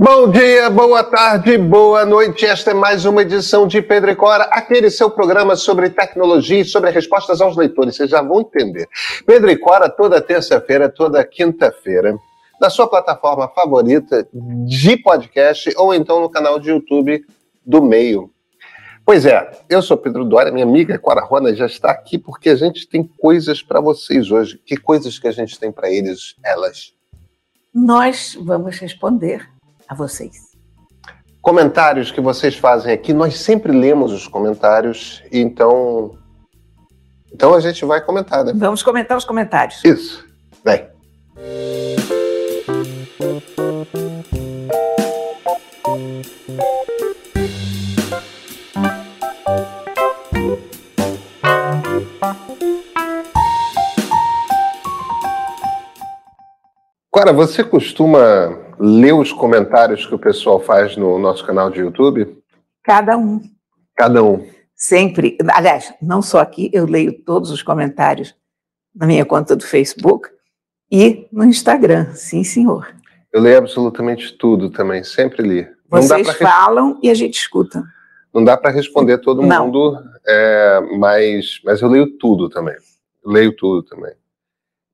Bom dia, boa tarde, boa noite. Esta é mais uma edição de Pedro e Cora, aquele seu programa sobre tecnologia e sobre respostas aos leitores. Vocês já vão entender. Pedro e Cora, toda terça-feira, toda quinta-feira, na sua plataforma favorita de podcast ou então no canal de YouTube do Meio. Pois é, eu sou Pedro Dória, minha amiga Cora Rona já está aqui porque a gente tem coisas para vocês hoje. Que coisas que a gente tem para eles, elas? Nós vamos responder a vocês. Comentários que vocês fazem aqui, nós sempre lemos os comentários, então. Então a gente vai comentar, né? Vamos comentar os comentários. Isso. Vem. Cora, você costuma ler os comentários que o pessoal faz no nosso canal de YouTube? Cada um. Cada um. Sempre. Aliás, não só aqui, eu leio todos os comentários na minha conta do Facebook e no Instagram. Sim, senhor. Eu leio absolutamente tudo também, sempre li. Vocês falam e a gente escuta. Não dá para responder todo não. mundo, é, mas, mas eu leio tudo também. Leio tudo também.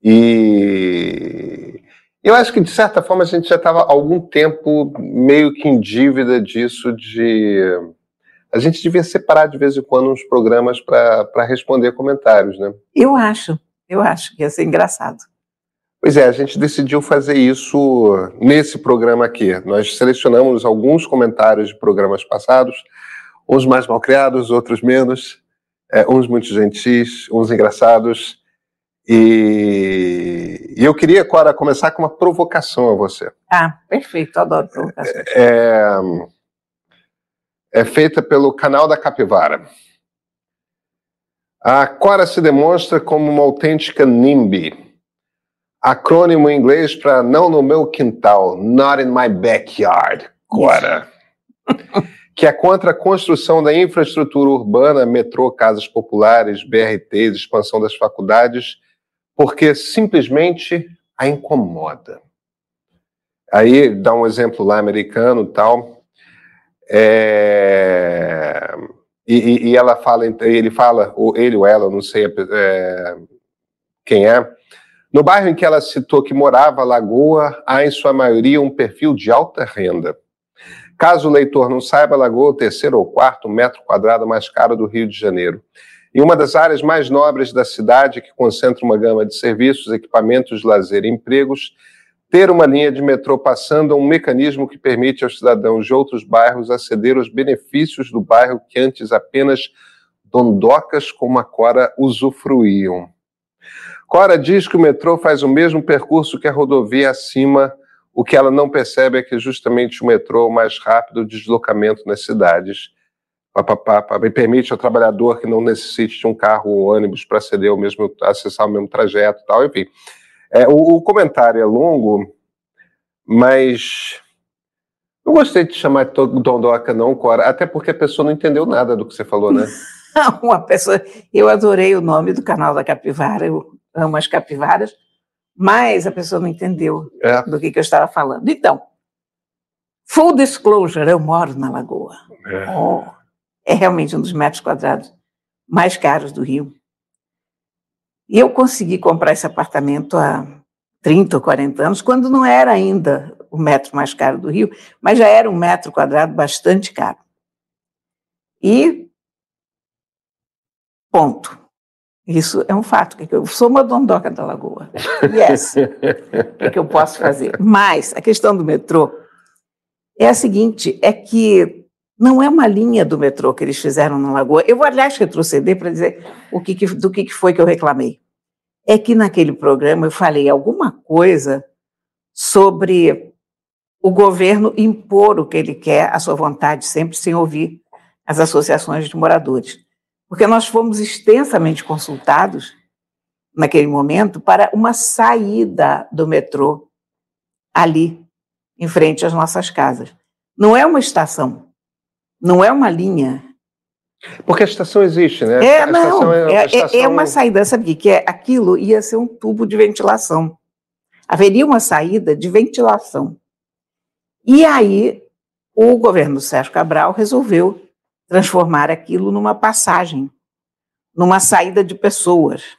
E eu acho que, de certa forma, a gente já estava há algum tempo meio que em dívida disso de... A gente devia separar de vez em quando uns programas para responder comentários, né? Eu acho, eu acho que ia ser engraçado. Pois é, a gente decidiu fazer isso nesse programa aqui. Nós selecionamos alguns comentários de programas passados, uns mais mal criados, outros menos, é, uns muito gentis, uns engraçados, e, e eu queria, Cora, começar com uma provocação a você. Ah, perfeito, adoro provocação. É, é feita pelo canal da Capivara. A Cora se demonstra como uma autêntica NIMBY, acrônimo em inglês para não no meu quintal, not in my backyard, Cora. que é contra a construção da infraestrutura urbana, metrô, casas populares, BRTs, expansão das faculdades porque simplesmente a incomoda. Aí dá um exemplo lá americano tal. É, e, e, ela fala, ele fala, ou ele ou ela, não sei é, quem é. No bairro em que ela citou que morava, Lagoa, há em sua maioria um perfil de alta renda. Caso o leitor não saiba, Lagoa é o terceiro ou quarto metro quadrado mais caro do Rio de Janeiro. Em uma das áreas mais nobres da cidade, que concentra uma gama de serviços, equipamentos lazer e empregos, ter uma linha de metrô passando é um mecanismo que permite aos cidadãos de outros bairros aceder aos benefícios do bairro que antes apenas dondocas como a Cora usufruíam. Cora diz que o metrô faz o mesmo percurso que a rodovia acima, o que ela não percebe é que justamente o metrô é o mais rápido deslocamento nas cidades me permite ao trabalhador que não necessite de um carro ou ônibus para aceder ao mesmo, acessar o mesmo trajeto e tal, enfim. É, o, o, comentário é longo, mas eu gostei de chamar de Dondoca não, Cora, até porque a pessoa não entendeu nada do que você falou, né? Uma pessoa, eu adorei o nome do canal da capivara, eu amo as capivaras, mas a pessoa não entendeu é. do que, que eu estava falando. Então, full disclosure, eu moro na Lagoa. É. Oh é realmente um dos metros quadrados mais caros do Rio. E eu consegui comprar esse apartamento há 30 ou 40 anos, quando não era ainda o metro mais caro do Rio, mas já era um metro quadrado bastante caro. E ponto. Isso é um fato. Eu sou uma dondoca da Lagoa. Yes. o que eu posso fazer? Mas a questão do metrô é a seguinte: é que não é uma linha do metrô que eles fizeram na Lagoa. Eu vou, aliás, retroceder para dizer o que, que, do que, que foi que eu reclamei. É que naquele programa eu falei alguma coisa sobre o governo impor o que ele quer à sua vontade, sempre sem ouvir as associações de moradores. Porque nós fomos extensamente consultados naquele momento para uma saída do metrô ali, em frente às nossas casas. Não é uma estação, não é uma linha. Porque a estação existe, né? É, não, é, é, estação... é, uma saída, sabe o que é? Aquilo ia ser um tubo de ventilação. Haveria uma saída de ventilação. E aí o governo Sérgio Cabral resolveu transformar aquilo numa passagem, numa saída de pessoas,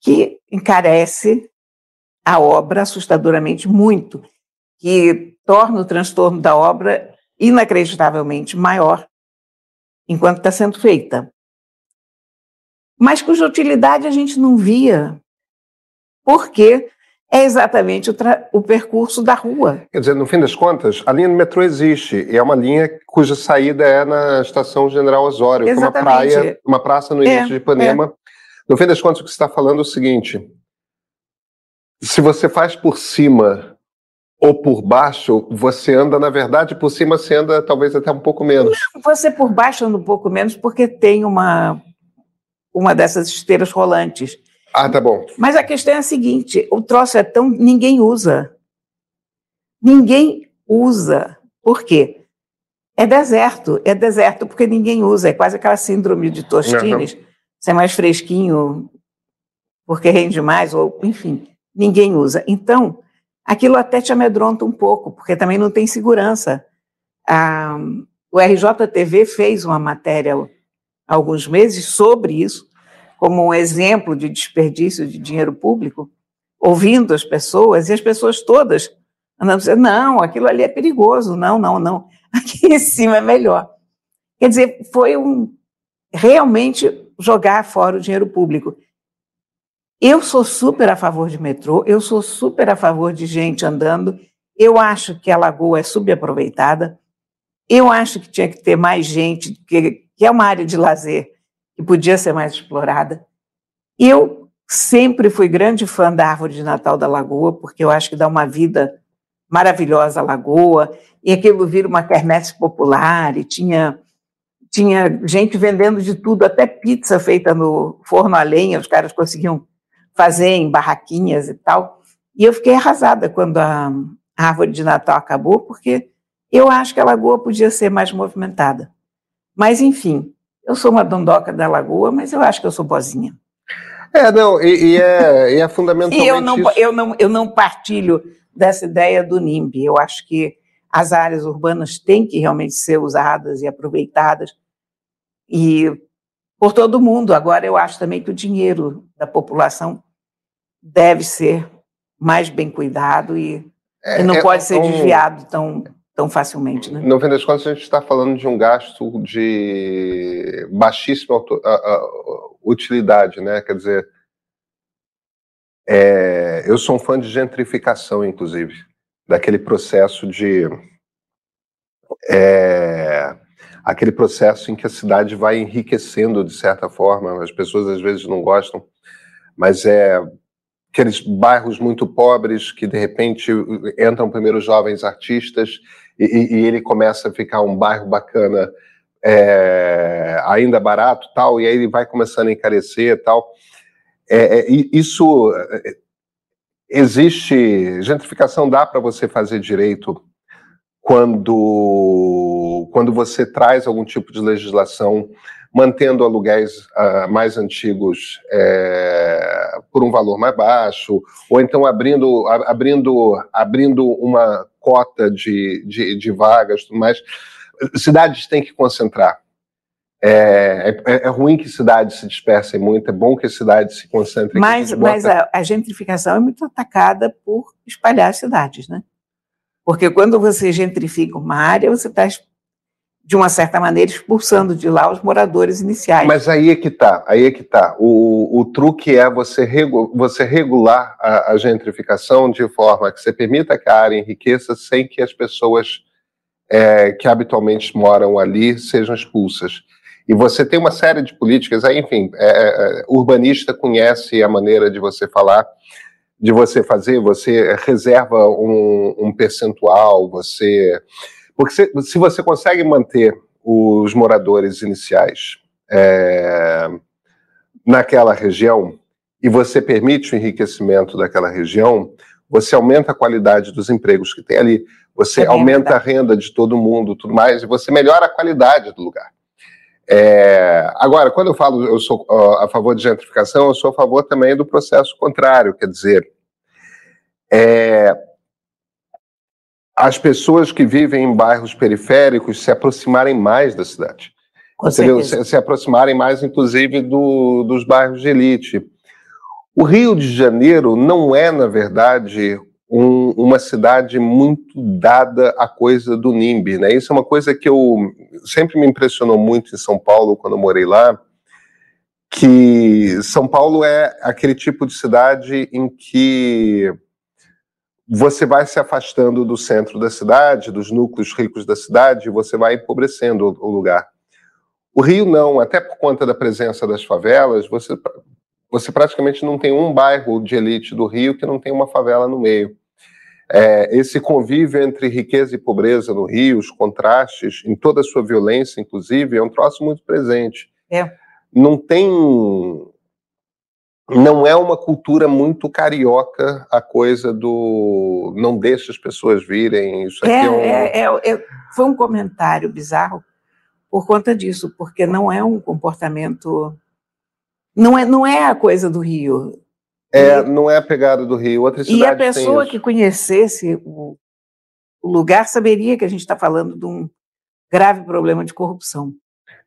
que encarece a obra assustadoramente muito, que torna o transtorno da obra inacreditavelmente maior enquanto está sendo feita. Mas cuja utilidade a gente não via, porque é exatamente o, o, percurso da rua. Quer dizer, no fim das contas, a linha do metrô existe, e é uma linha cuja saída é na estação General Osório, que é uma praia, uma praça no início é, de Ipanema. É. No fim das contas, o que você está falando é o seguinte: se você faz por cima ou por baixo, você anda, na verdade, por cima você anda talvez até um pouco menos. Você por baixo anda um pouco menos porque tem uma, uma dessas esteiras rolantes. Ah, tá bom. Mas a questão é a seguinte: o troço é tão. ninguém usa. Ninguém usa. Por quê? É deserto. É deserto porque ninguém usa. É quase aquela síndrome de Tostines. Uhum. Você é mais fresquinho porque rende mais, ou enfim, ninguém usa. Então, aquilo até te amedronta um pouco, porque também não tem segurança. Ah, o RJTV fez uma matéria há alguns meses sobre isso, como um exemplo de desperdício de dinheiro público, ouvindo as pessoas, e as pessoas todas andando dizendo, não, aquilo ali é perigoso, não, não, não, aqui em cima é melhor. Quer dizer, foi um realmente jogar fora o dinheiro público. Eu sou super a favor de metrô, eu sou super a favor de gente andando, eu acho que a lagoa é subaproveitada, eu acho que tinha que ter mais gente, que, que é uma área de lazer que podia ser mais explorada. Eu sempre fui grande fã da árvore de Natal da Lagoa, porque eu acho que dá uma vida maravilhosa à Lagoa, e aquilo vira uma quermesse popular, e tinha, tinha gente vendendo de tudo, até pizza feita no forno a lenha, os caras conseguiam fazer em barraquinhas e tal. E eu fiquei arrasada quando a árvore de Natal acabou, porque eu acho que a Lagoa podia ser mais movimentada. Mas, enfim, eu sou uma dondoca da Lagoa, mas eu acho que eu sou bozinha. É, não, e, e, é, e é fundamentalmente e eu não, isso. Eu não, eu não partilho dessa ideia do NIMB. Eu acho que as áreas urbanas têm que realmente ser usadas e aproveitadas e por todo mundo. Agora, eu acho também que o dinheiro da população deve ser mais bem cuidado e, é, e não é, pode ser um, desviado tão tão facilmente. Né? No fim das contas, a gente está falando de um gasto de baixíssima utilidade, né? Quer dizer, é, eu sou um fã de gentrificação, inclusive, daquele processo de é, aquele processo em que a cidade vai enriquecendo de certa forma. As pessoas às vezes não gostam, mas é aqueles bairros muito pobres que de repente entram primeiro jovens artistas e, e ele começa a ficar um bairro bacana, é, ainda barato, tal, e aí ele vai começando a encarecer, tal. É, é, isso é, existe gentrificação dá para você fazer direito quando quando você traz algum tipo de legislação mantendo aluguéis uh, mais antigos é, por um valor mais baixo, ou então abrindo, abrindo, abrindo uma cota de, de, de vagas, tudo mais. Cidades têm que concentrar. É, é, é, ruim que cidades se dispersem muito, é bom que as cidades se concentrem. Mas, a, mas a, a, gentrificação é muito atacada por espalhar cidades, né? Porque quando você gentrifica uma área, você está de uma certa maneira, expulsando de lá os moradores iniciais. Mas aí é que está, aí é que tá. O, o truque é você, regu, você regular a, a, gentrificação de forma que você permita que a área enriqueça sem que as pessoas é, que habitualmente moram ali sejam expulsas. E você tem uma série de políticas, aí, enfim, é, é, urbanista conhece a maneira de você falar, de você fazer, você reserva um, um percentual, você porque se, se você consegue manter os moradores iniciais é, naquela região e você permite o enriquecimento daquela região, você aumenta a qualidade dos empregos que tem ali, você é aumenta a renda de todo mundo, tudo mais, e você melhora a qualidade do lugar. É, agora, quando eu falo eu sou a favor de gentrificação, eu sou a favor também do processo contrário, quer dizer, é, as pessoas que vivem em bairros periféricos se aproximarem mais da cidade. Se, se, aproximarem mais, inclusive, do, dos bairros de elite. O Rio de Janeiro não é, na verdade, um, uma cidade muito dada à coisa do NIMBY. Né? Isso é uma coisa que eu sempre me impressionou muito em São Paulo, quando eu morei lá, que São Paulo é aquele tipo de cidade em que você vai se afastando do centro da cidade, dos núcleos ricos da cidade, e você vai empobrecendo o lugar. O Rio não, até por conta da presença das favelas, você, você praticamente não tem um bairro de elite do Rio que não tem uma favela no meio. É, esse convívio entre riqueza e pobreza no Rio, os contrastes, em toda a sua violência, inclusive, é um troço muito presente. É. Não tem não é uma cultura muito carioca a coisa do não deixa as pessoas virem. Isso aqui é, é, um... é, é, é foi um comentário bizarro por conta disso, porque não é um comportamento. Não é, não é a coisa do Rio. É, e, não é a pegada do Rio. Outra e a pessoa que conhecesse o, o, lugar saberia que a gente está falando de um grave problema de corrupção.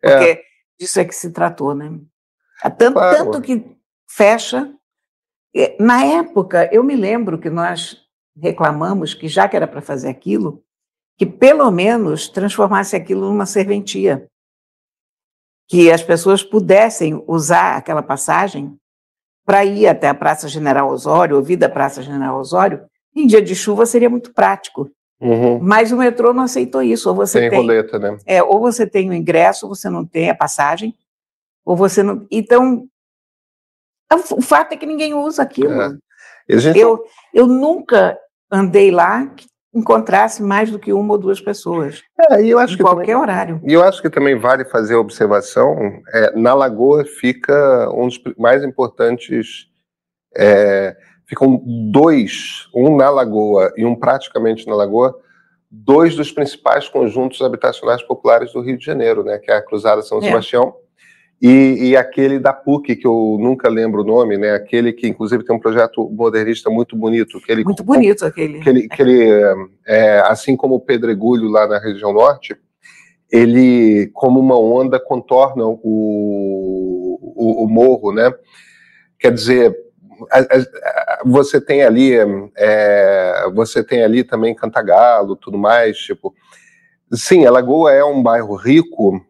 É. Porque é. disso é que se tratou, né? Tanto, claro. tanto que fecha. Na época, eu me lembro que nós reclamamos que, já que era para fazer aquilo, que pelo menos transformasse aquilo numa serventia. Que as pessoas pudessem usar aquela passagem para ir até a Praça General Osório, ouvir da Praça General Osório. Em dia de chuva seria muito prático. Uhum. Mas o metrô não aceitou isso. Ou você tem, tem roleta, né? É, ou você tem o ingresso, ou você não tem a passagem, ou você não. Então, o fato é que ninguém usa aquilo. É. Gente... Eu, eu nunca andei lá que encontrasse mais do que uma ou duas pessoas. É, eu acho em que qualquer também, horário. E eu acho que também vale fazer a observação: é, na Lagoa fica um dos mais importantes. É, ficam dois, um na Lagoa e um praticamente na Lagoa, dois dos principais conjuntos habitacionais populares do Rio de Janeiro, né, que é a Cruzada São é. Sebastião e, e, aquele da PUC, que eu nunca lembro o nome, né? Aquele que, inclusive, tem um projeto modernista muito bonito. Que ele, muito bonito aquele. Que ele, que ele é, assim como o Pedregulho lá na região norte, ele, como uma onda, contorna o, o, o morro, né? Quer dizer, a, a, você tem ali, é, você tem ali também Cantagalo, tudo mais, tipo... Sim, a Lagoa é um bairro rico,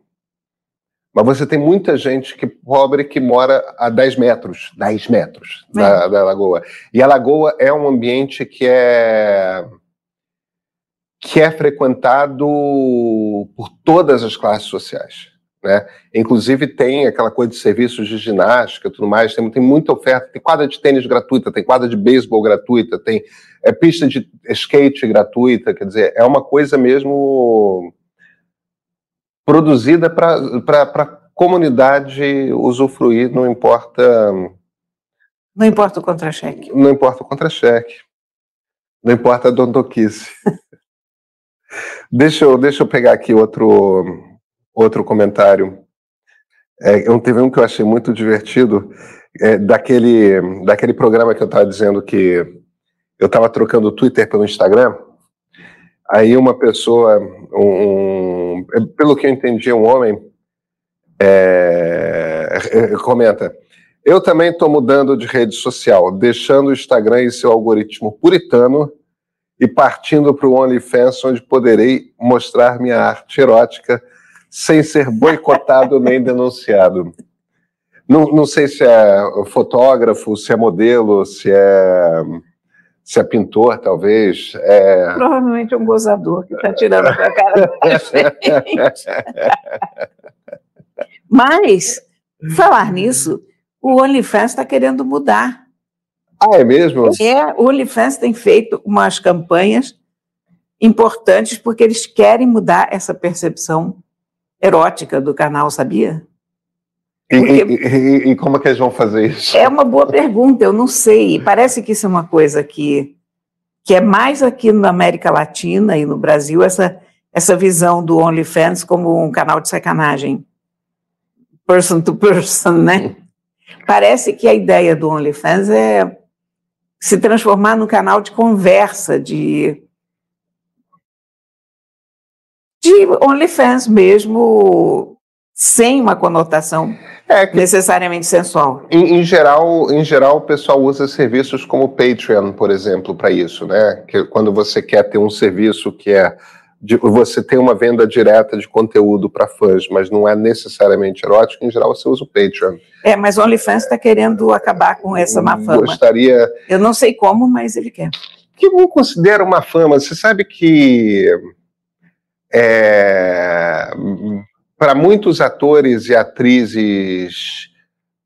mas você tem muita gente que pobre que mora a 10 metros, 10 metros é. da, da lagoa. E a lagoa é um ambiente que é que é frequentado por todas as classes sociais. Né? Inclusive tem aquela coisa de serviços de ginástica tudo mais, tem, tem muita oferta, tem quadra de tênis gratuita, tem quadra de beisebol gratuita, tem é, pista de skate gratuita, quer dizer, é uma coisa mesmo produzida para a comunidade usufruir, não importa. Não importa o contra-cheque. Não importa o contra-cheque. Não importa a dondoquice. deixa, eu, deixa eu pegar aqui outro, outro comentário. É, eu teve um que eu achei muito divertido, é, daquele, daquele programa que eu estava dizendo que eu estava trocando o Twitter pelo Instagram. Aí uma pessoa, um, um, pelo que eu entendi, um homem, é, é comenta: Eu também estou mudando de rede social, deixando o Instagram e seu algoritmo puritano e partindo para o OnlyFans, onde poderei mostrar minha arte erótica sem ser boicotado nem denunciado. Não, não sei se é fotógrafo, se é modelo, se é se é pintor, talvez. É... Provavelmente é um gozador que está tirando a cara da gente. Mas, falar nisso, o OnlyFans está querendo mudar. Ah, é mesmo? É, o OnlyFans tem feito umas campanhas importantes porque eles querem mudar essa percepção erótica do canal, sabia? E, e, e, como é que eles vão fazer isso? É uma boa pergunta, eu não sei. Parece que isso é uma coisa que, que é mais aqui na América Latina e no Brasil, essa, essa visão do OnlyFans como um canal de sacanagem. Person to person, né? Parece que a ideia do OnlyFans é se transformar num canal de conversa, de de OnlyFans mesmo, sem uma conotação é, necessariamente sensual. Em, em, geral, em geral, o pessoal usa serviços como o Patreon, por exemplo, para isso, né? Que quando você quer ter um serviço que é de, você tem uma venda direta de conteúdo para fãs, mas não é necessariamente erótico, em geral você usa o Patreon. É, mas o OnlyFans está querendo acabar com essa má fama. Gostaria. Eu não sei como, mas ele quer. Que eu considero uma fama. Você sabe que é, para muitos atores e atrizes,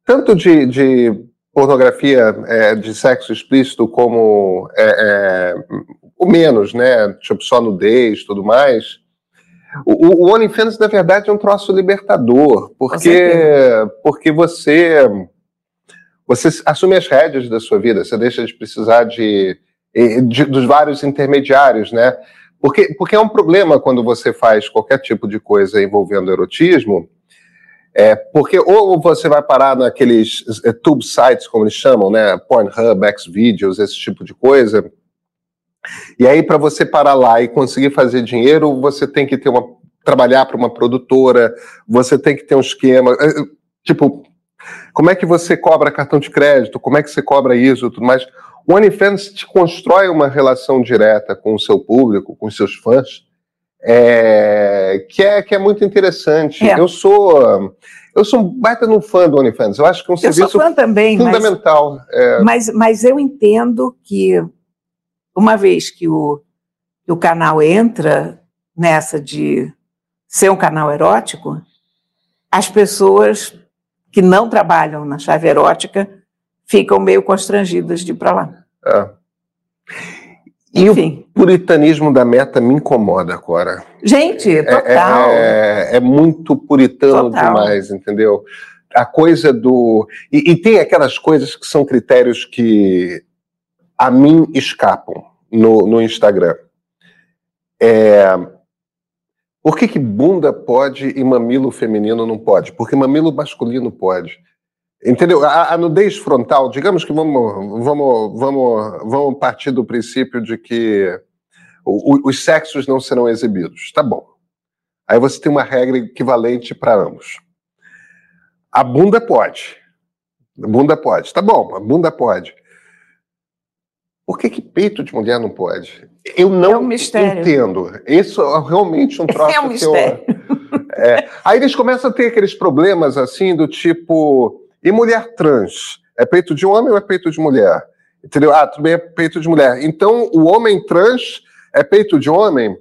tanto de, de pornografia é, de sexo explícito como é, é, o menos, né? Tipo, só nudez tudo mais. O, o OnlyFans, na verdade, é um troço libertador, porque, porque você, você assume as rédeas da sua vida, você deixa de precisar de, de dos vários intermediários, né? Porque, porque é um problema quando você faz qualquer tipo de coisa envolvendo erotismo, é, porque ou você vai parar naqueles é, tube sites, como eles chamam, né? Pornhub, Xvideos, esse tipo de coisa. E aí, para você parar lá e conseguir fazer dinheiro, você tem que ter uma. trabalhar para uma produtora, você tem que ter um esquema. É, tipo, como é que você cobra cartão de crédito? Como é que você cobra isso tudo mais? O OnlyFans te constrói uma relação direta com o seu público, com os seus fãs, é, que, é, que é muito interessante. É. Eu sou eu sou um baita no fã do OnlyFans. Eu acho que é um eu serviço também, fundamental. Mas, é... mas, mas eu entendo que uma vez que o, que o canal entra nessa de ser um canal erótico, as pessoas que não trabalham na chave erótica ficam meio constrangidas de ir para lá. É. E Enfim. o puritanismo da meta me incomoda, Cora. Gente, é, total. É, é, é muito puritano total. demais, entendeu? A coisa do. E, e, tem aquelas coisas que são critérios que a mim escapam no, no Instagram. É, por que, que bunda pode e mamilo feminino não pode? Porque mamilo masculino pode. Entendeu? A, a, nudez frontal, digamos que vamos, vamos, vamos, vamos partir do princípio de que o, o, os sexos não serão exibidos. Tá bom. Aí você tem uma regra equivalente para ambos. A bunda pode. A bunda pode. Tá bom, a bunda pode. Por que, que peito de mulher não pode? Eu não é um entendo. Isso é realmente um troço é um mistério. Eu, é. Aí eles começam a ter aqueles problemas assim do tipo e mulher trans? É peito de homem ou é peito de mulher? Entendeu? Ah, tudo bem, é peito de mulher. Então, o homem trans é peito de homem?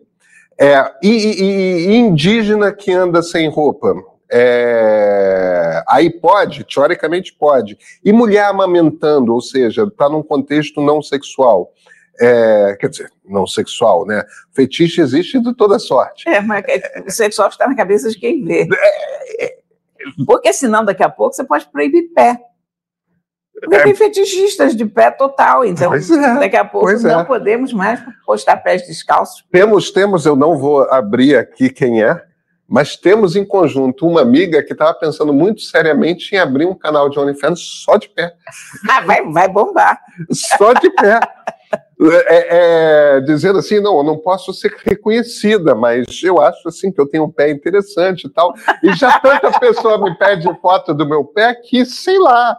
É, e, e, e indígena que anda sem roupa? É, aí pode, teoricamente pode. E mulher amamentando, ou seja, está num contexto não sexual. É, quer dizer, não sexual, né? Fetiche existe de toda sorte. É, mas o sexual está na cabeça de quem vê. É, é porque senão daqui a pouco você pode proibir pé. Porque é. tem fetichistas de pé total, então é, daqui a pouco não é. podemos mais postar pés descalços. Temos, temos, eu não vou abrir aqui quem é, mas temos em conjunto uma amiga que estava pensando muito seriamente em abrir um canal de OnlyFans só de pé. Ah, vai, vai bombar. Só de pé. É, é, dizendo assim, não, eu não posso ser reconhecida, mas eu acho assim que eu tenho um pé interessante e tal. E já tanta pessoa me pede foto do meu pé que, sei lá,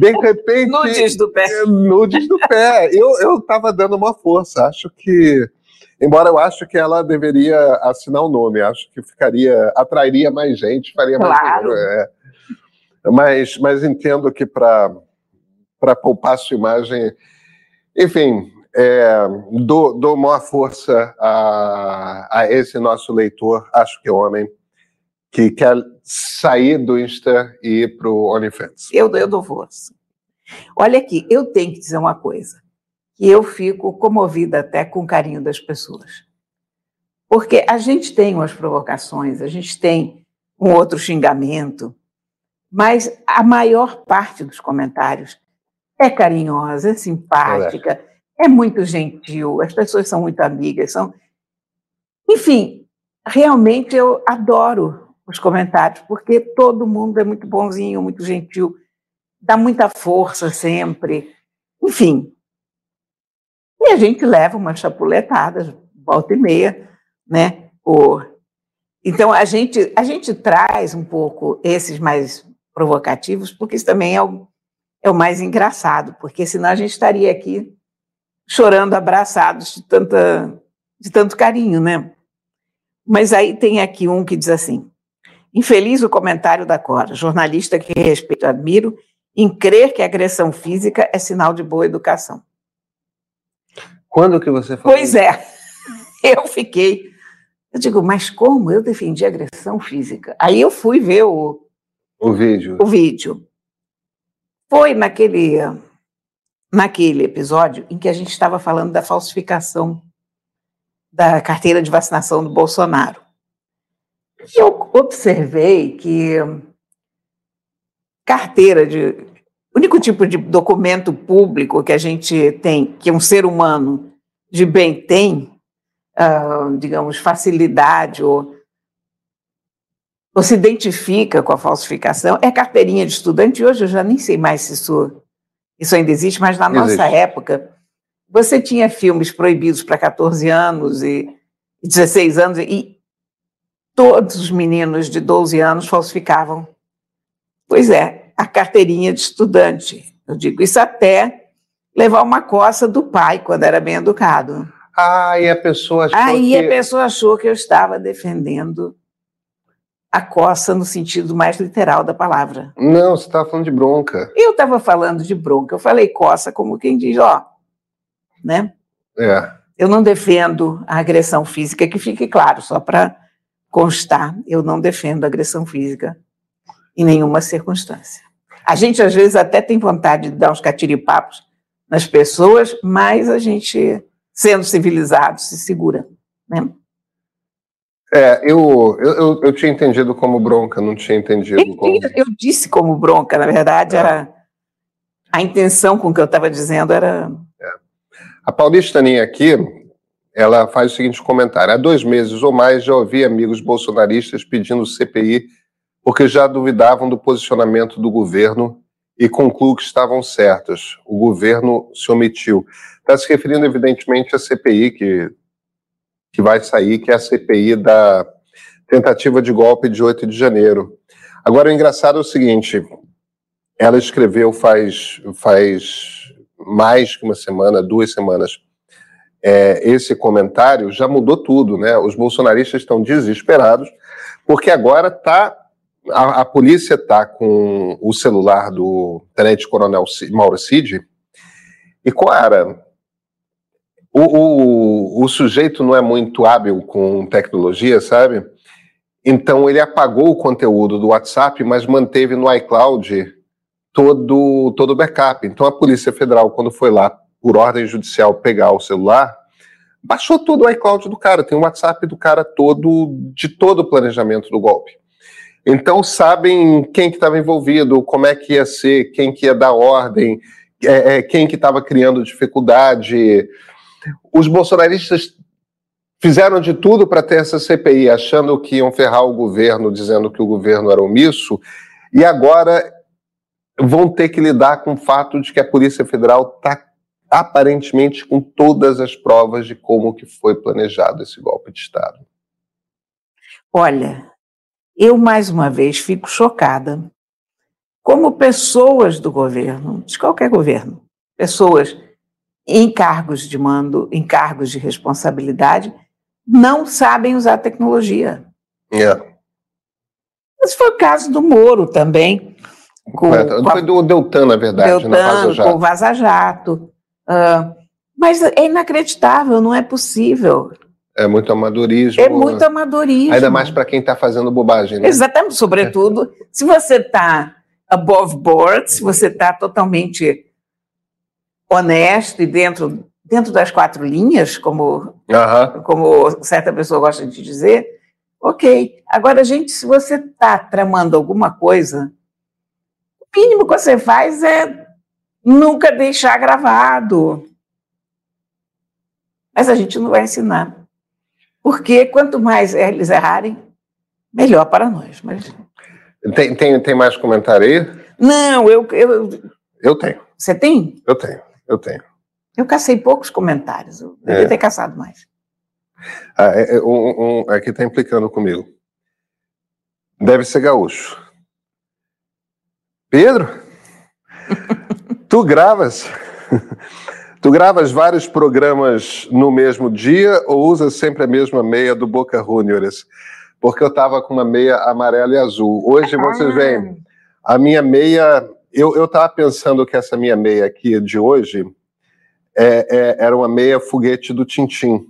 de repente. Nudes do pé. É, nudes do pé. Eu estava dando uma força. Acho que. Embora eu acho que ela deveria assinar o nome, acho que ficaria, atrairia mais gente, faria claro. mais. É. Mas, mas entendo que para poupar sua imagem, enfim, é, dou, dou maior força a, a esse nosso leitor, acho que é homem, que quer sair do Insta e ir para o OnlyFans. Eu, eu dou força. Olha aqui, eu tenho que dizer uma coisa, que eu fico comovida até com o carinho das pessoas. Porque a gente tem umas provocações, a gente tem um outro xingamento, mas a maior parte dos comentários é carinhosa, é simpática, é é muito gentil, as pessoas são muito amigas, são. Enfim, realmente eu adoro os comentários, porque todo mundo é muito bonzinho, muito gentil, dá muita força sempre. Enfim. E a gente leva umas chapuletadas, volta e meia, né? Por Então, a gente, a gente traz um pouco esses mais provocativos, porque isso também é o, é o mais engraçado, porque senão a gente estaria aqui chorando abraçados de, tanta, de tanto carinho, né? Mas aí tem aqui um que diz assim: infeliz o comentário da Cora, jornalista que respeito e admiro, em crer que a agressão física é sinal de boa educação. Quando que você falou? Pois é, eu fiquei. Eu digo, mas como eu defendi agressão física? Aí eu fui ver o, o vídeo. O vídeo. Foi naquele, naquele episódio em que a gente estava falando da falsificação da carteira de vacinação do Bolsonaro. E eu observei que carteira de. O único tipo de documento público que a gente tem, que um ser humano de bem tem, uh, digamos, facilidade ou, ou se identifica com a falsificação, é carteirinha de estudante. Hoje eu já nem sei mais se isso, isso ainda existe, mas na existe. nossa época, você tinha filmes proibidos para 14 anos e 16 anos, e todos os meninos de 12 anos falsificavam. Pois é, a carteirinha de estudante. Eu digo isso até levar uma coça do pai, quando era bem educado. Ah, e a pessoa achou Aí que... a pessoa achou que eu estava defendendo a coça no sentido mais literal da palavra. Não, você estava falando de bronca. Eu estava falando de bronca. Eu falei coça como quem diz, ó, né? É. Eu não defendo a agressão física, que fique claro, só para constar, eu não defendo a agressão física em nenhuma circunstância. A gente, às vezes, até tem vontade de dar uns catiripapos nas pessoas, mas a gente, sendo civilizado, se segura. Né? É, eu, eu, eu tinha entendido como bronca, não tinha entendido eu, como. Eu disse como bronca, na verdade, é. era. A intenção com que eu estava dizendo era. É. A Paulistaninha aqui, ela faz o seguinte comentário: há dois meses ou mais já ouvi amigos bolsonaristas pedindo CPI porque já duvidavam do posicionamento do governo e concluo que estavam certas. O governo se omitiu. Está se referindo, evidentemente, à CPI que, que vai sair, que é a CPI da tentativa de golpe de 8 de janeiro. Agora, o engraçado é o seguinte: ela escreveu faz, faz mais que uma semana, duas semanas, é, esse comentário, já mudou tudo, né? Os bolsonaristas estão desesperados, porque agora está a, a polícia está com o celular do tenente coronel Mauro Cid e, cara, o, o, o sujeito não é muito hábil com tecnologia, sabe? Então ele apagou o conteúdo do WhatsApp, mas manteve no iCloud todo, todo o backup. Então a Polícia Federal, quando foi lá por ordem judicial pegar o celular, baixou todo o iCloud do cara, tem o WhatsApp do cara todo, de todo o planejamento do golpe. Então sabem quem que estava envolvido, como é que ia ser, quem que ia dar ordem, é, é, quem que estava criando dificuldade. Os bolsonaristas fizeram de tudo para ter essa CPI, achando que iam ferrar o governo, dizendo que o governo era omisso, e agora vão ter que lidar com o fato de que a Polícia Federal está aparentemente com todas as provas de como que foi planejado esse golpe de Estado. Olha, eu, mais uma vez, fico chocada como pessoas do governo, de qualquer governo, pessoas em cargos de mando, em cargos de responsabilidade, não sabem usar tecnologia. Yeah. É. Esse foi o caso do Moro também. Com, com a, foi do Deltan, na verdade, Deltan, Vaza Jato. com o Vaza Jato. Uh, mas é inacreditável, não é possível. É muito amadorismo. É muito amadorismo. Ainda mais para quem está fazendo bobagem, né? Exatamente, sobretudo se você está above board, se você está totalmente honesto e dentro, dentro das quatro linhas, como, como certa pessoa gosta de dizer, ok. Agora, gente, se você está tramando alguma coisa, o mínimo que você faz é nunca deixar gravado. Mas a gente não vai ensinar. Porque quanto mais eles errarem, melhor para nós. Mas... Tem, tem, tem mais comentário aí? Não, eu, eu. Eu tenho. Você tem? Eu tenho, eu tenho. Eu cacei poucos comentários, eu devia é. ter caçado mais. Ah, é, é, um, um, aqui está implicando comigo. Deve ser gaúcho. Pedro? tu gravas? tu gravas vários programas no mesmo dia ou usa sempre a mesma meia do Boca Juniors? Porque eu estava com uma meia amarela e azul. Hoje vocês ah. veem, a minha meia. Eu estava pensando que essa minha meia aqui de hoje é, é, era uma meia foguete do Tintim.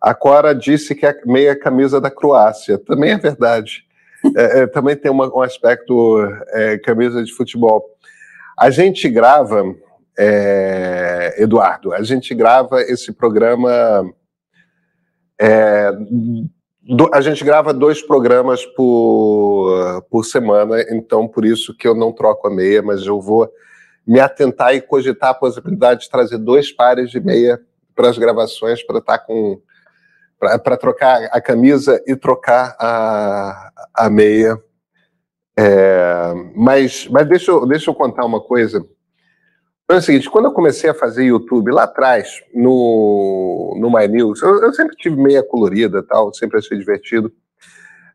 A Cora disse que é meia camisa da Croácia. Também é verdade. É, é, também tem uma, um aspecto é, camisa de futebol. A gente grava, Eduardo, a gente grava esse programa. Do, a gente grava dois programas por, por semana, então por isso que eu não troco a meia, mas eu vou me atentar e cogitar a possibilidade de trazer dois pares de meia para as gravações, para estar tá com. para trocar a camisa e trocar a, a meia. É, mas mas deixa, deixa eu contar uma coisa. Foi o seguinte, quando eu comecei a fazer YouTube lá atrás, no, no My News, eu, eu sempre tive meia colorida tal, sempre achei divertido.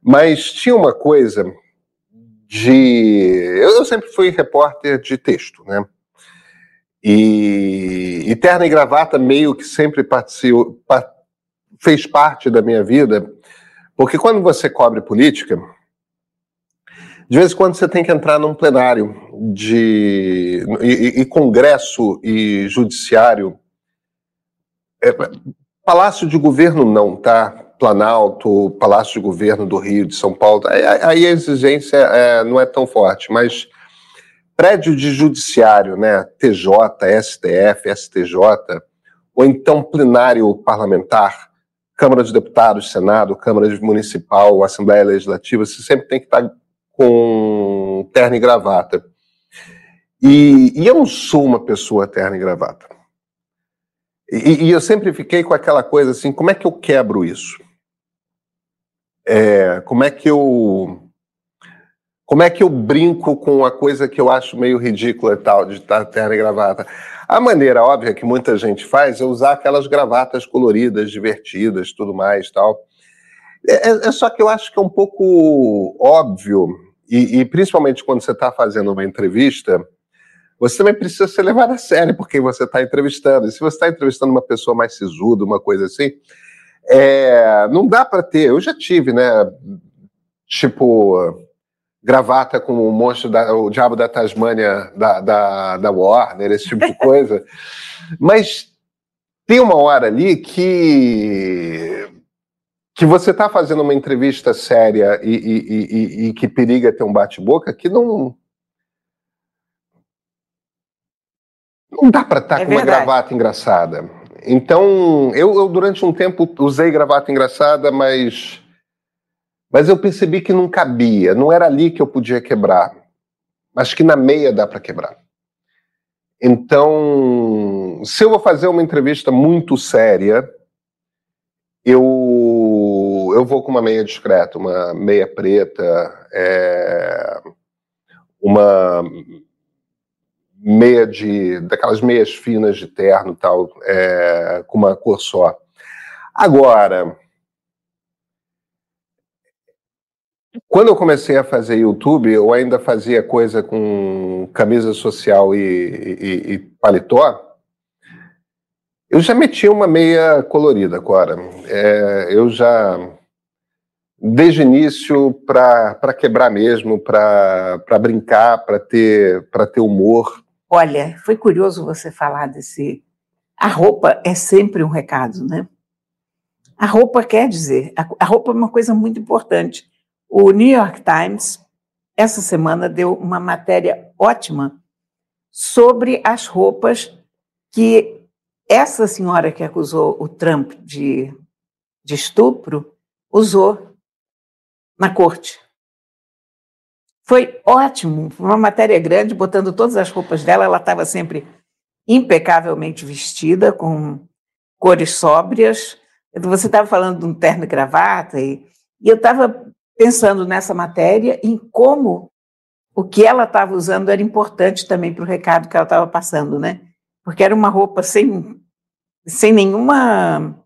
Mas tinha uma coisa de. Eu, sempre fui repórter de texto, né? E, e terno e gravata meio que sempre participou, fez parte da minha vida, porque quando você cobre política, de vez em quando você tem que entrar num plenário de e, e congresso e judiciário. É, palácio de governo não, tá? Planalto, Palácio de Governo do Rio, de São Paulo, aí a exigência é, não é tão forte, mas prédio de judiciário, né, TJ, STF, STJ, ou então plenário parlamentar, Câmara de Deputados, Senado, Câmara Municipal, Assembleia Legislativa, você sempre tem que estar com terno e gravata. E, e eu não sou uma pessoa terno e gravata. E, e, eu sempre fiquei com aquela coisa assim, como é que eu quebro isso? É, como é que eu como é que eu brinco com a coisa que eu acho meio ridícula e tal, de estar terno e gravata? A maneira óbvia que muita gente faz é usar aquelas gravatas coloridas, divertidas, tudo mais tal. É, é, é só que eu acho que é um pouco óbvio, e, e principalmente quando você está fazendo uma entrevista, você também precisa ser levado a sério porque você está entrevistando. E se você está entrevistando uma pessoa mais sisuda, uma coisa assim, é, não dá para ter. Eu já tive, né? Tipo, gravata com o monstro, da, o diabo da Tasmânia da, da, da Warner, esse tipo de coisa. Mas tem uma hora ali que que você está fazendo uma entrevista séria e, e, e, e que periga ter um bate-boca que não não dá para estar tá é com verdade. uma gravata engraçada. Então, eu, eu, durante um tempo usei gravata engraçada, mas mas eu percebi que não cabia, não era ali que eu podia quebrar. Acho que na meia dá para quebrar. Então, se eu vou fazer uma entrevista muito séria, eu eu vou com uma meia discreta, uma meia preta, é, uma meia de daquelas meias finas de terno tal, é, com uma cor só. Agora, quando eu comecei a fazer YouTube, eu ainda fazia coisa com camisa social e, e, e paletó. Eu já metia uma meia colorida agora. É, eu já desde o início para quebrar mesmo, para brincar, para ter, ter humor. Olha, foi curioso você falar desse. A roupa é sempre um recado, né? A roupa quer dizer, a roupa é uma coisa muito importante. O New York Times, essa semana, deu uma matéria ótima sobre as roupas que essa senhora que acusou o Trump de, de estupro usou na corte. Foi ótimo, foi uma matéria grande, botando todas as roupas dela. Ela estava sempre impecavelmente vestida, com cores sóbrias. Você estava falando de um terno e gravata, e, e eu estava pensando nessa matéria, em como o que ela estava usando era importante também para o recado que ela estava passando, né? Porque era uma roupa sem, sem nenhuma.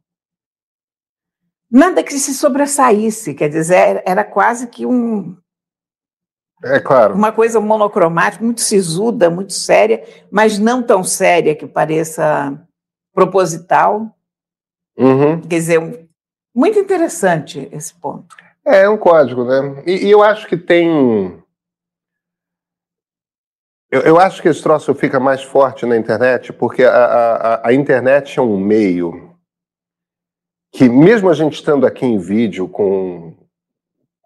Nada que se sobressaísse, quer dizer, era quase que um, É claro. Uma coisa monocromática, muito sisuda, muito séria, mas não tão séria que pareça proposital. Uhum. Quer dizer, muito interessante esse ponto. É, é um código, né? E, e eu acho que tem. Eu, eu, acho que esse troço fica mais forte na internet, porque a, a, a internet é um meio que, mesmo a gente estando aqui em vídeo, com,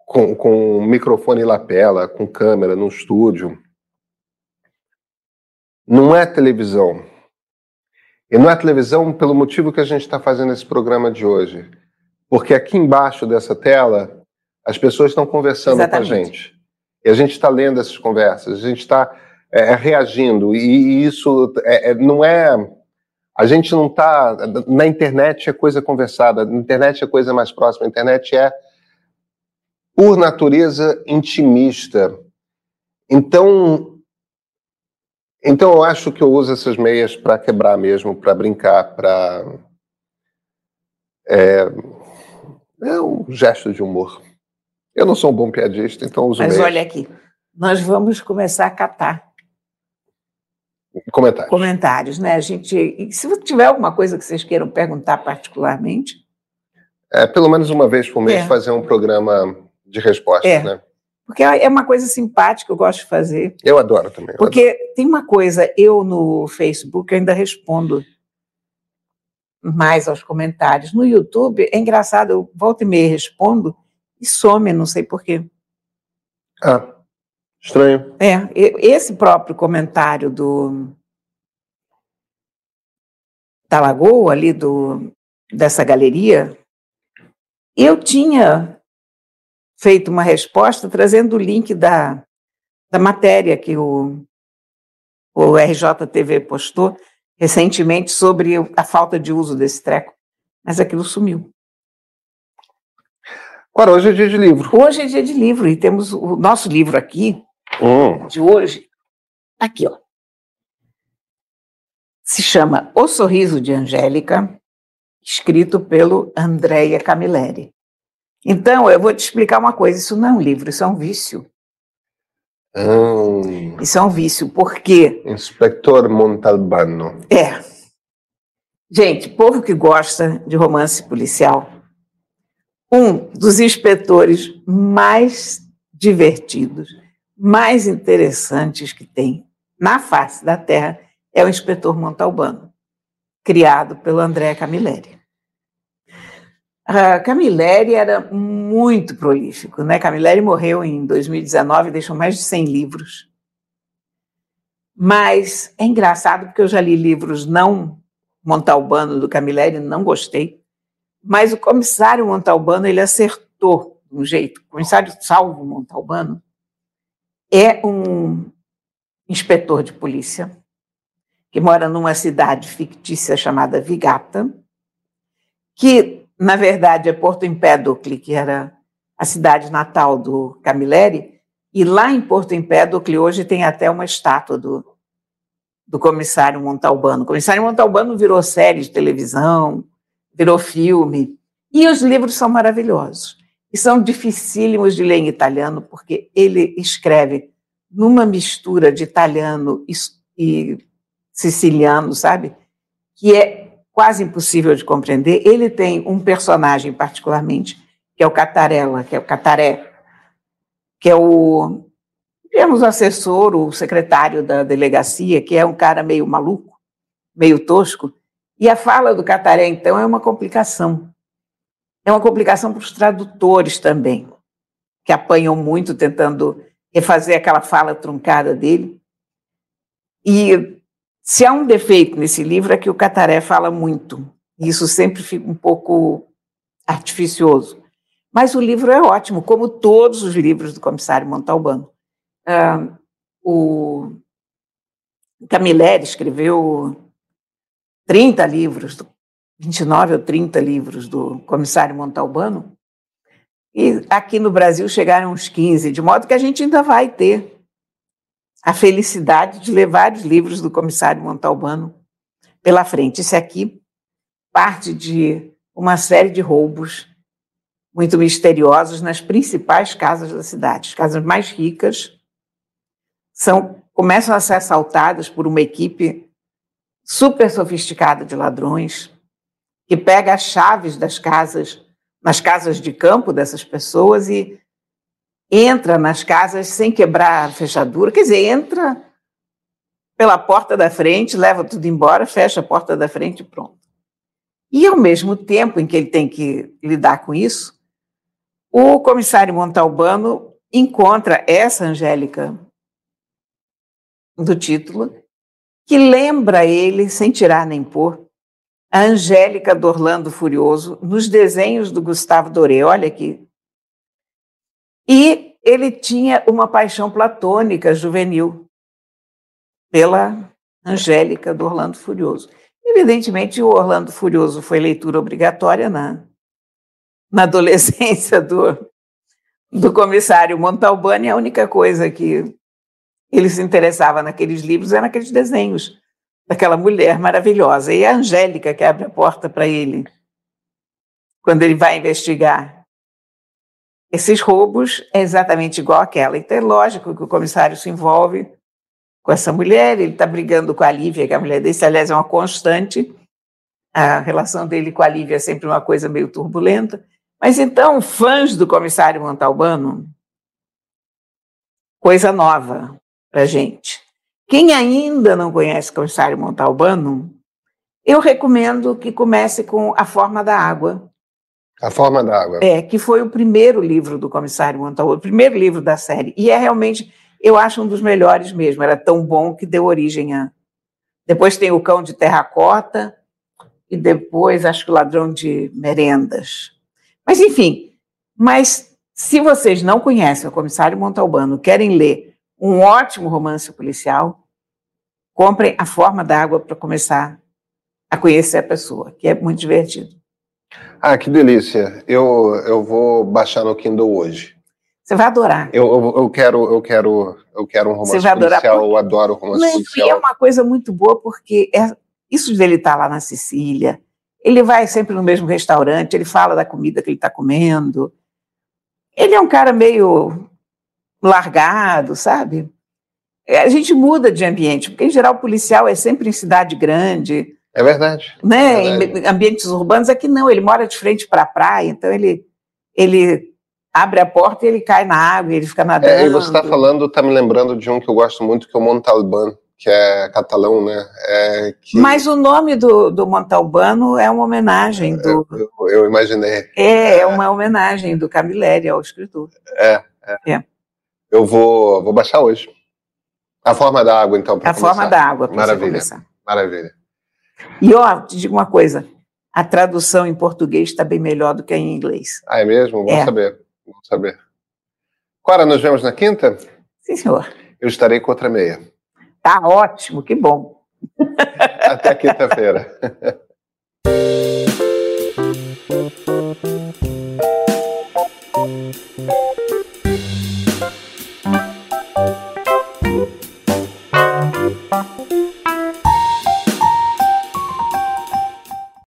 com, com microfone e lapela, com câmera no estúdio, não é televisão. E não é televisão pelo motivo que a gente está fazendo esse programa de hoje. Porque aqui embaixo dessa tela, as pessoas estão conversando Exatamente. com a gente. E a gente está lendo essas conversas, a gente está é, reagindo. E, e isso é, é, não é. A gente não está. Na internet é coisa conversada, na internet é coisa mais próxima, a internet é, por natureza, intimista. Então, então eu acho que eu uso essas meias para quebrar mesmo, para brincar, para. É, é um gesto de humor. Eu não sou um bom piadista, então uso Mas olha aqui, nós vamos começar a catar comentários. Comentários, né? A gente, se tiver alguma coisa que vocês queiram perguntar particularmente, é pelo menos uma vez por mês é. fazer um programa de respostas, é. né? Porque é uma coisa simpática, eu gosto de fazer. Eu adoro também. Eu porque adoro. tem uma coisa, eu no Facebook ainda respondo mais aos comentários. No YouTube, é engraçado, eu volto e meia respondo e some, não sei porquê. Ah, estranho. É, esse próprio comentário do da Lagoa, ali do, dessa galeria, eu tinha feito uma resposta trazendo o link da, da matéria que o, o RJTV postou, recentemente sobre a falta de uso desse treco, mas aquilo sumiu. Agora, hoje é dia de livro. Hoje é dia de livro e temos o nosso livro aqui, hum. de hoje, aqui, ó. Se chama O Sorriso de Angélica, escrito pelo Andrea Camilleri. Então, eu vou te explicar uma coisa: isso não é um livro, isso é um vício. Hum. Isso é um vício, porque. Inspector Montalbano. É. Gente, povo que gosta de romance policial, um dos inspetores mais divertidos, mais interessantes que tem na face da Terra é o inspetor Montalbano, criado pelo André Camilleri. A Camilleri era muito prolífico, né? Camilleri morreu em 2019 e deixou mais de 100 livros. Mas é engraçado porque eu já li livros não Montalbano do Camilleri, não gostei. Mas o comissário Montalbano, ele acertou de um jeito. O comissário Salvo Montalbano é um inspetor de polícia que mora numa cidade fictícia chamada Vigata, que na verdade, é Porto Empédocle, que era a cidade natal do Camilleri, e lá em Porto Empédocle hoje tem até uma estátua do, do comissário Montalbano. O comissário Montalbano virou série de televisão, virou filme, e os livros são maravilhosos. E são dificílimos de ler em italiano, porque ele escreve numa mistura de italiano e, e siciliano, sabe? Que é quase impossível de compreender. Ele tem um personagem, particularmente, que é o Catarella, que é o Cataré, que é o, digamos, o assessor, o secretário da delegacia, que é um cara meio maluco, meio tosco. E a fala do Cataré, então, é uma complicação. É uma complicação para os tradutores também, que apanham muito tentando refazer aquela fala truncada dele. E se há um defeito nesse livro é que o Cataré fala muito. Isso sempre fica um pouco artificioso. Mas o livro é ótimo, como todos os livros do comissário Montalbano. Ah, o Camilleri escreveu 30 livros, 29 ou 30 livros do comissário Montalbano, e aqui no Brasil chegaram uns 15, de modo que a gente ainda vai ter a felicidade de ler vários livros do comissário Montalbano pela frente. Esse aqui parte de uma série de roubos muito misteriosos nas principais casas da cidade, as casas mais ricas são, começam a ser assaltadas por uma equipe super sofisticada de ladrões, que pega as chaves das casas, nas casas de campo dessas pessoas e entra nas casas sem quebrar a fechadura, quer dizer, entra pela porta da frente, leva tudo embora, fecha a porta da frente e pronto. E ao mesmo tempo em que ele tem que lidar com isso, o comissário Montalbano encontra essa Angélica do título, que lembra ele, sem tirar nem pôr, a Angélica do Orlando Furioso nos desenhos do Gustavo Doré. Olha aqui. E ele tinha uma paixão platônica juvenil pela Angélica do Orlando Furioso. Evidentemente, o Orlando Furioso foi leitura obrigatória na, na adolescência do, do comissário Montalbani. A única coisa que ele se interessava naqueles livros eram aqueles desenhos daquela mulher maravilhosa. E a Angélica que abre a porta para ele quando ele vai investigar esses roubos é exatamente igual àquela. Então é lógico que o comissário se envolve com essa mulher, ele está brigando com a Lívia, que é a mulher dele, aliás, é uma constante. A relação dele com a Lívia é sempre uma coisa meio turbulenta. Mas então, fãs do comissário Montalbano, coisa nova para gente. Quem ainda não conhece o comissário Montalbano, eu recomendo que comece com A Forma da Água. A Forma da Água. É, que foi o primeiro livro do comissário Montalbano, o primeiro livro da série. E é realmente eu acho um dos melhores mesmo. Era tão bom que deu origem a. Depois tem o Cão de Terracota, e depois acho que o Ladrão de Merendas. Mas, enfim, mas se vocês não conhecem o Comissário Montalbano, querem ler um ótimo romance policial, comprem A Forma da Água para começar a conhecer a pessoa, que é muito divertido. Ah, que delícia. Eu, eu vou baixar no Kindle hoje. Você vai adorar. Eu, eu, eu, quero, eu quero, eu quero um romance Você vai adorar policial. Porque... Eu adoro romance Mas, policial. E é uma coisa muito boa porque é, isso dele estar tá lá na Sicília, ele vai sempre no mesmo restaurante, ele fala da comida que ele está comendo. Ele é um cara meio largado, sabe? É, a gente muda de ambiente, porque em geral o policial é sempre em cidade grande. É verdade. Né? É verdade. Em ambientes urbanos, aqui não, ele mora de frente para a praia, então ele, ele abre a porta e ele cai na água, ele fica nadando. É, e você está falando, está me lembrando de um que eu gosto muito, que é o Montalbán, que é catalão, né? É, que... Mas o nome do, do Montalbano é uma homenagem do. Eu, eu imaginei. É, é uma homenagem do Camilleri ao escritor. É, é. é. Eu vou, vou baixar hoje. A forma da água, então. A forma da água, para Maravilha. Maravilha. E ó, te digo uma coisa: a tradução em português está bem melhor do que em inglês. Ah, é mesmo? Vamos é. saber. Vamos saber. Cora, nos vemos na quinta? Sim, senhor. Eu estarei com outra meia. Tá ótimo, que bom. Até quinta-feira.